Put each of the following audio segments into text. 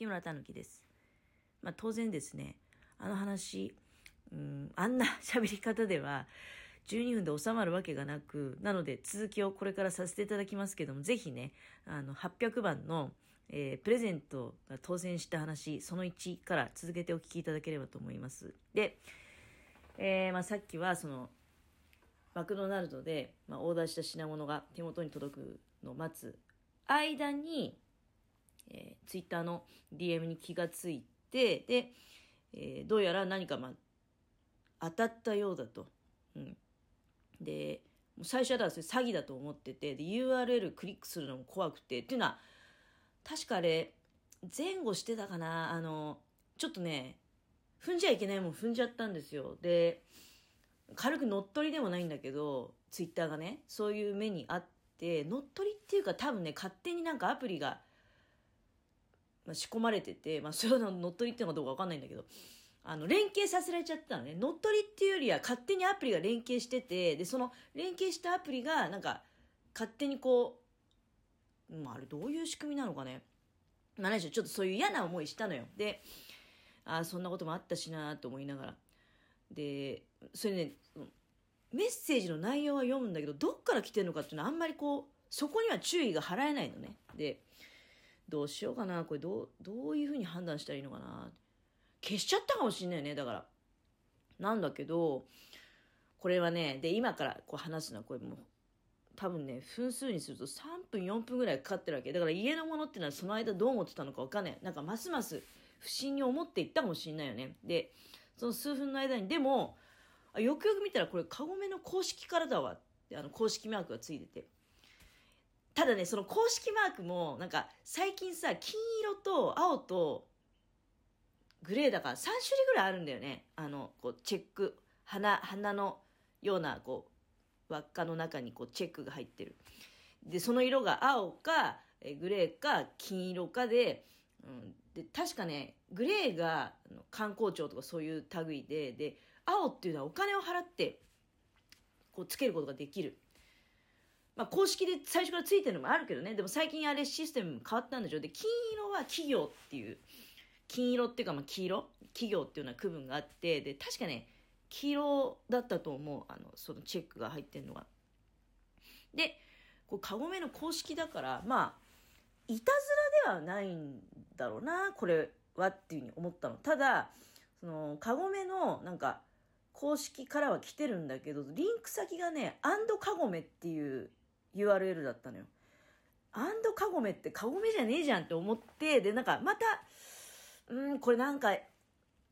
木村たぬきです。まあ当然ですね、あの話、うん、あんな 喋り方では12分で収まるわけがなく、なので続きをこれからさせていただきますけども、ぜひね、あの、800番の、えー、プレゼントが当選した話、その1から続けてお聞きいただければと思います。で、えー、まあ、さっきはその、マクドナルドで、まあ、オーダーした品物が手元に届くのを待つ間に、えー、ツイッターの DM に気がついて、で、えー、どうやら何か、ま、当たったようだと。うん。で、最初はそれ詐欺だと思ってて、で、URL クリックするのも怖くて、っていうのは、確かあれ、前後してたかな、あの、ちょっとね、踏んじゃいけないもん踏んじゃったんですよ。で、軽く乗っ取りでもないんだけど、ツイッターがね、そういう目にあって、乗っ取りっていうか多分ね、勝手になんかアプリが、まあ、仕込まれてて、まあ、そういうの乗っ取りっていうのかどうかわかんないんだけど、あの、連携させられちゃったのね。乗っ取りっていうよりは勝手にアプリが連携してて、で、その連携したアプリが、なんか、勝手にこう、まあ、あれどういう仕組みなのかね。まあ、何しろちょっとそういう嫌な思いしたのよ。で、ああ、そんなこともあったしなと思いながら。で、それね、メッセージの内容は読むんだけど、どっから来てるのかっていうのはあんまりこう、そこには注意が払えないのね。で、どうしようかな、これどう、どういうふうに判断したらいいのかな。消しちゃったかもしんないよね、だから。なんだけど、これはね、で、今からこう話すのは、これもう、多分ね、分数にすると3分、4分ぐらいかかってるわけ。だから家のものっていうのはその間どう思ってたのかわかんない。なんかますます不審に思っていったかもしんないよね。で、その数分の間に、でも、よくよく見たらこれ、カゴメの公式からだわって、あの、公式マークがついてて。ただね、その公式マークも、なんか、最近さ、金色と青と、グレーだから3種類ぐらいあるんだよね。あの、こう、チェック、花、花のような、こう、輪っかの中にこう、チェックが入ってる。で、その色が青か、グレーか、金色かで、うん、で、確かね、グレーが観光庁とかそういう類で、で、青っていうのはお金を払って、こう、つけることができる。まあ、公式で最初からついてるのもあるけどね。でも最近あれシステム変わったんでしょ。で、金色は企業っていう、金色っていうか、まあ、黄色？企業っていうような区分があって、で、確かね、黄色だったと思う。あの、そのチェックが入ってるのが。で、こう、カゴメの公式だから、まあ、いたずらではないんだろうな、これはっていうふうに思ったの。ただ、その、カゴメの、なんか、公式からは来てるんだけど、リンク先がね、アンドカゴメっていう URL だったのよ。アンドカゴメってカゴメじゃねえじゃんって思って、で、なんか、また、うん、これなんか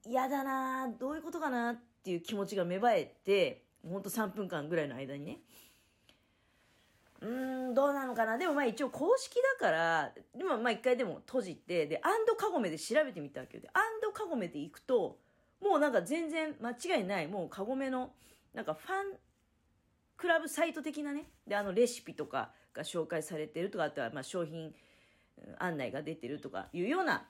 嫌だなどういうことかなっていう気持ちが芽生えて、ほんと3分間ぐらいの間にね。うーん、どうなのかなでもまあ一応公式だから、でもまあ一回でも閉じて、で、アンドカゴメで調べてみたわけよ。で、アンドカゴメで行くと、もうなんか全然間違いない、もうカゴメの、なんかファンクラブサイト的なね、で、あのレシピとかが紹介されてるとか、あとはまあ商品案内が出てるとかいうような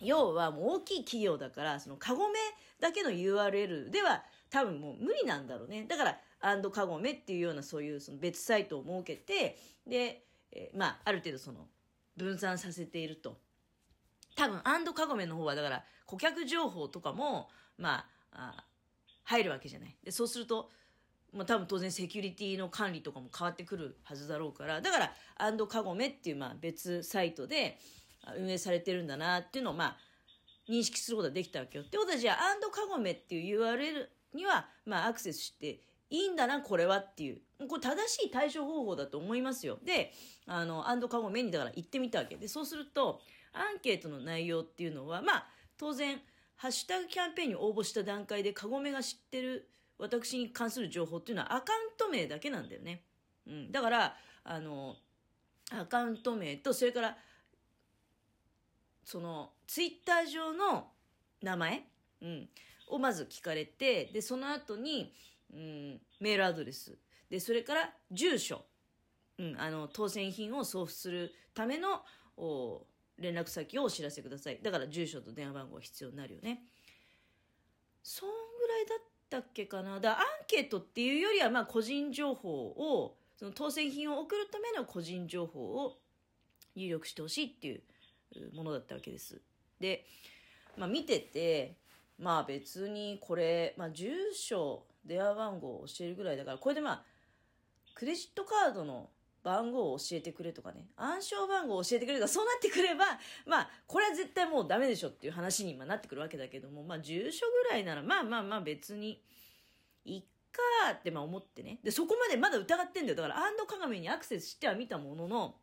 要はもう大きい企業だから、そのカゴメだけの URL では多分もう無理なんだろうね。だから、アンドカゴメっていうようなそういうその別サイトを設けて、で、えー、まあ、ある程度その分散させていると。多分、アンドカゴメの方はだから顧客情報とかも、まあ、あ入るわけじゃない。で、そうすると、まあ多分当然セキュリティの管理とかも変わってくるはずだろうから、だから、アンドカゴメっていうまあ別サイトで、運営されてるんだなっていうのを、まあ、認識することができたわけよ。ってことは、じゃあ、アンドカゴメっていう URL には、まあ、アクセスしていいんだな、これはっていう。これ正しい対処方法だと思いますよ。で、あの、アンドカゴメにだから行ってみたわけで、そうすると、アンケートの内容っていうのは、まあ、当然、ハッシュタグキャンペーンに応募した段階で、カゴメが知ってる私に関する情報っていうのはアカウント名だけなんだよね。うん。だから、あの、アカウント名と、それから、その、ツイッター上の名前、うん、をまず聞かれて、で、その後に、うん、メールアドレス、で、それから住所、うん、あの、当選品を送付するための、お連絡先をお知らせください。だから住所と電話番号が必要になるよね。だったっけかな。だアンケートっていうよりは、まあ、個人情報を、その当選品を送るための個人情報を入力してほしいっていうものだったわけです。で、まあ見てて、まあ別にこれ、まあ住所、電話番号を教えるぐらいだから、これでまあ、クレジットカードの番号を教えてくれとかね、暗証番号を教えてくれとか、そうなってくれば、まあ、これは絶対もうダメでしょっていう話に今なってくるわけだけども、まあ、住所ぐらいなら、まあまあまあ別に、いっかってまあ思ってね。で、そこまでまだ疑ってんだよ。だから、アンド鏡にアクセスしては見たものの、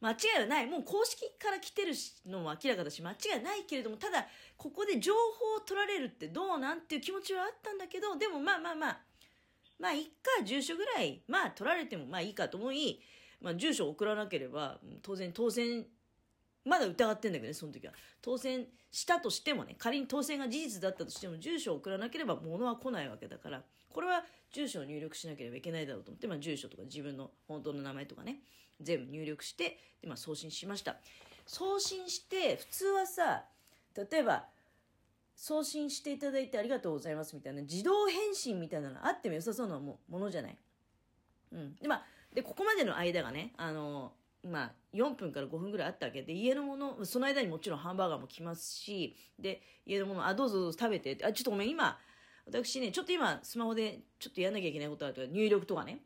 間違いはない。もう公式から来てるのも明らかだし、間違いないけれども、ただ、ここで情報を取られるってどうなんっていう気持ちはあったんだけど、でもまあまあまあ、まあ、いっか、住所ぐらい、まあ、取られてもまあいいかと思い、まあ、住所を送らなければ、当然当選、まだ疑ってんだけどね、その時は。当選したとしてもね、仮に当選が事実だったとしても、住所を送らなければ物は来ないわけだから、これは住所を入力しなければいけないだろうと思って、まあ、住所とか自分の本当の名前とかね、全部入力して、で、まあ、送信しました。送信して、普通はさ、例えば、送信していただいてありがとうございますみたいな自動返信みたいなのあっても良さそうなものじゃない？うん。で、まあ、で、ここまでの間がね、あの、まあ、4分から5分ぐらいあったわけで、家のもの、その間にもちろんハンバーガーも来ますし、で、家のもの、あ、どうぞどうぞ食べて、あ、ちょっとごめん、今、私ね、ちょっと今、スマホでちょっとやんなきゃいけないことあるとか、入力とかね、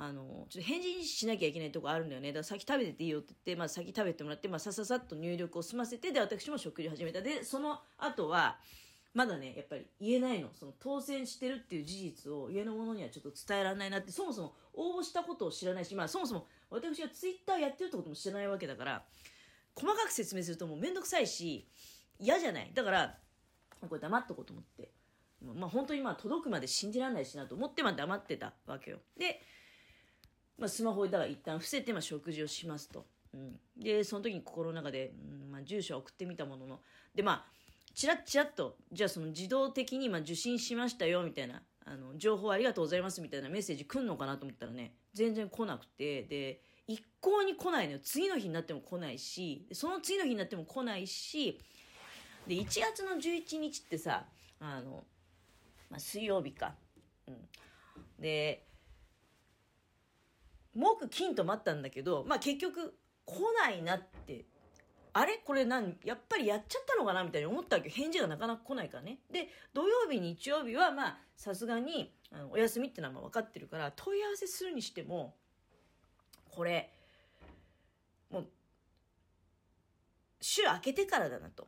あの、ちょっと返事しなきゃいけないとこあるんだよね。だから先食べてていいよって言って、まあ先食べてもらって、まあさささっと入力を済ませて、で、私も食事始めた。で、その後は、まだね、やっぱり言えないの。その当選してるっていう事実を家の者にはちょっと伝えられないなって、そもそも応募したことを知らないし、まあそもそも私がツイッターやってるってことも知らないわけだから、細かく説明するともうめんどくさいし、嫌じゃない。だから、これ黙っとこうと思って。まあ本当にまあ届くまで信じられないしなと思ってまあ黙ってたわけよ。で、まあ、スマホでだから一旦伏せて、まあ、食事をしますと。うん、で、その時に心の中で、うんまあ、住所を送ってみたものの、で、まあ、チラッチラッと、じゃあその自動的にまあ受信しましたよ、みたいな、あの、情報ありがとうございます、みたいなメッセージ来んのかなと思ったらね、全然来なくて、で、一向に来ないのよ。次の日になっても来ないし、その次の日になっても来ないし、で、1月の11日ってさ、あの、まあ、水曜日か。うん。で、木金と待ったんだけど、まあ結局来ないなって、あれ？これ何やっぱりやっちゃったのかなみたいに思ったわけ返事がなかなか来ないからね。で、土曜日、日曜日はまあさすがにあのお休みってのは分かってるから問い合わせするにしても、これ、もう、週明けてからだなと。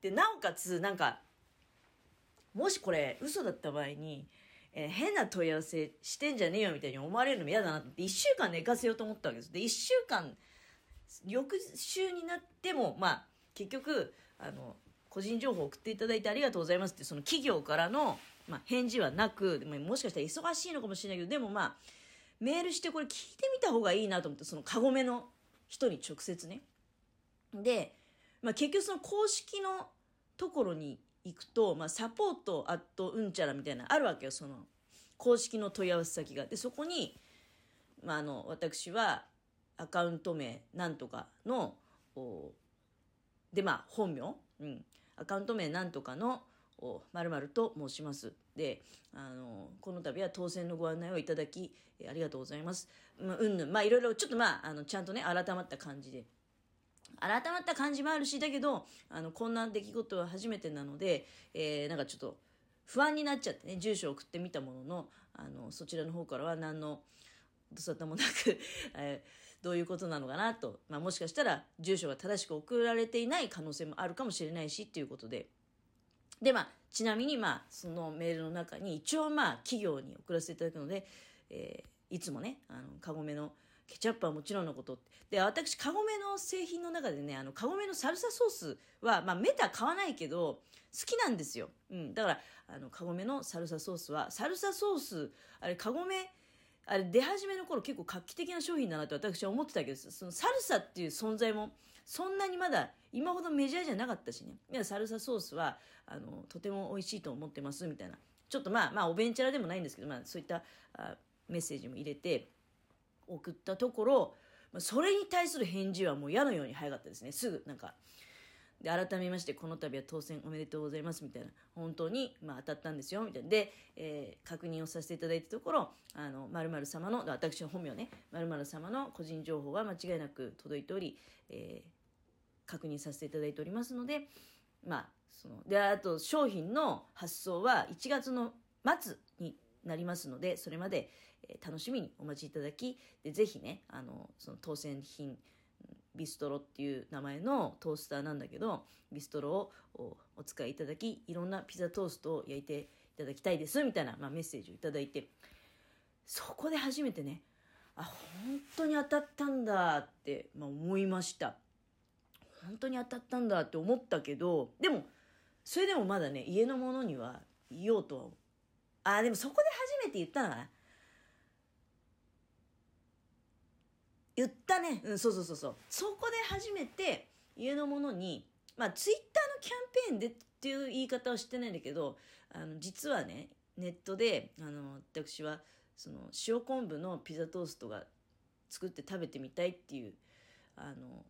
で、なおかつ、なんか、もしこれ嘘だった場合に、えー、変な問い合わせしてんじゃねえよみたいに思われるのも嫌だなって1週間寝かせようと思ったわけです。で、1週間、翌週になっても、まあ、結局、あの、個人情報送っていただいてありがとうございますって、その企業からの、まあ、返事はなく、ももしかしたら忙しいのかもしれないけど、でもまあ、メールしてこれ聞いてみた方がいいなと思って、そのカゴメの人に直接ね。で、まあ、結局その公式のところに行くと、まあ、サポートアットうんちゃらみたいなあるわけよその公式の問い合わせ先がでそこに、まあ、あの私はアカウント名なんとかのでまあ本名、うん、アカウント名なんとかのまると申します。で、あの、この度は当選のご案内をいただき、ありがとうございます。まあ、うんぬん。まあ、いろいろ、ちょっとまあ、あの、ちゃんとね、改まった感じで改まった感じもあるし、だけど、あの、こんな出来事は初めてなので、えー、なんかちょっと不安になっちゃってね、住所を送ってみたものの、あの、そちらの方からは何の、どさたもなく えー、どういうことなのかなと、まあ、もしかしたら住所が正しく送られていない可能性もあるかもしれないしっていうことで。で、まあ、ちなみに、まあ、そのメールの中に一応、まあ、企業に送らせていただくので、えー、いつもね、あの、カゴメのケチャップはもちろんのこと。で、私、カゴメの製品の中でね、あの、カゴメのサルサソースは、まあ、メタ買わないけど、好きなんですよ。うん。だから、あの、カゴメのサルサソースは、サルサソース、あれ、カゴメ、あれ、出始めの頃結構画期的な商品だなって私は思ってたけど、そのサルサっていう存在も、そんなにまだ今ほどメジャーじゃなかったしね。いや、サルサソースは、あの、とても美味しいと思ってます、みたいな。ちょっとまあ、まあ、おベンチャラでもないんですけど、まあ、そういったあメッセージも入れて、送ったところ、それに対する返事はもう矢のように早かったですね。すぐ、なんか。で、改めまして、この度は当選おめでとうございます、みたいな。本当に、まあ、当たったんですよ、みたいな。で、えー、確認をさせていただいたところ、あの、〇〇様の、私の本名ね、〇〇様の個人情報は間違いなく届いており、えー、確認させていただいておりますので、まあ、その、で、あと商品の発送は1月の末なりますので、それまで、え楽しみにお待ちいただき、で、ぜひね、あの、その当選品、ビストロっていう名前のトースターなんだけど、ビストロをお使いいただき、いろんなピザトーストを焼いていただきたいです、みたいな、まあ、メッセージをいただいて、そこで初めてね、あ、本当に当たったんだって、まあ、思いました。本当に当たったんだって思ったけど、でも、それでもまだね、家のものには言おうとは。あ、でもそこで初めて言ったのかな？言ったね。うん、そうそうそうそう。そこで初めて家のものに、まあ、ツイッターのキャンペーンでっていう言い方はしてないんだけど、あの、実はね、ネットで、あの、私は、その、塩昆布のピザトーストが作って食べてみたいっていう、あの、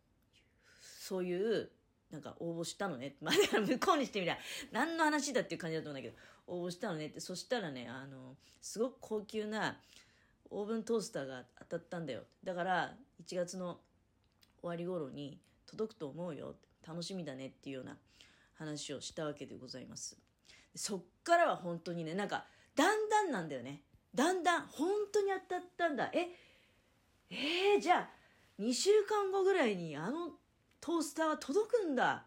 そういうなんか応募したのね。まあ、向こうにしてみりゃ、何の話だっていう感じだと思うんだけど、応募したのねって、そしたらね、あの、すごく高級なオーブントースターが当たったんだよ。だから、1月の終わり頃に届くと思うよ。楽しみだねっていうような話をしたわけでございます。そっからは本当にね、なんか、だんだんなんだよね。だんだん、本当に当たったんだ。え、えー、じゃあ、2週間後ぐらいにあのトースターは届くんだ。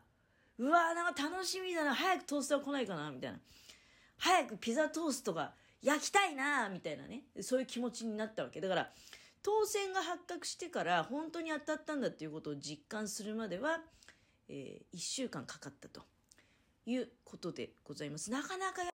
うわーなんか楽しみだな。早くトースター来ないかなみたいな。早くピザトーストが焼きたいなみたいなね。そういう気持ちになったわけ。だから、当選が発覚してから本当に当たったんだっていうことを実感するまでは、えー、1週間かかったということでございます。なかなか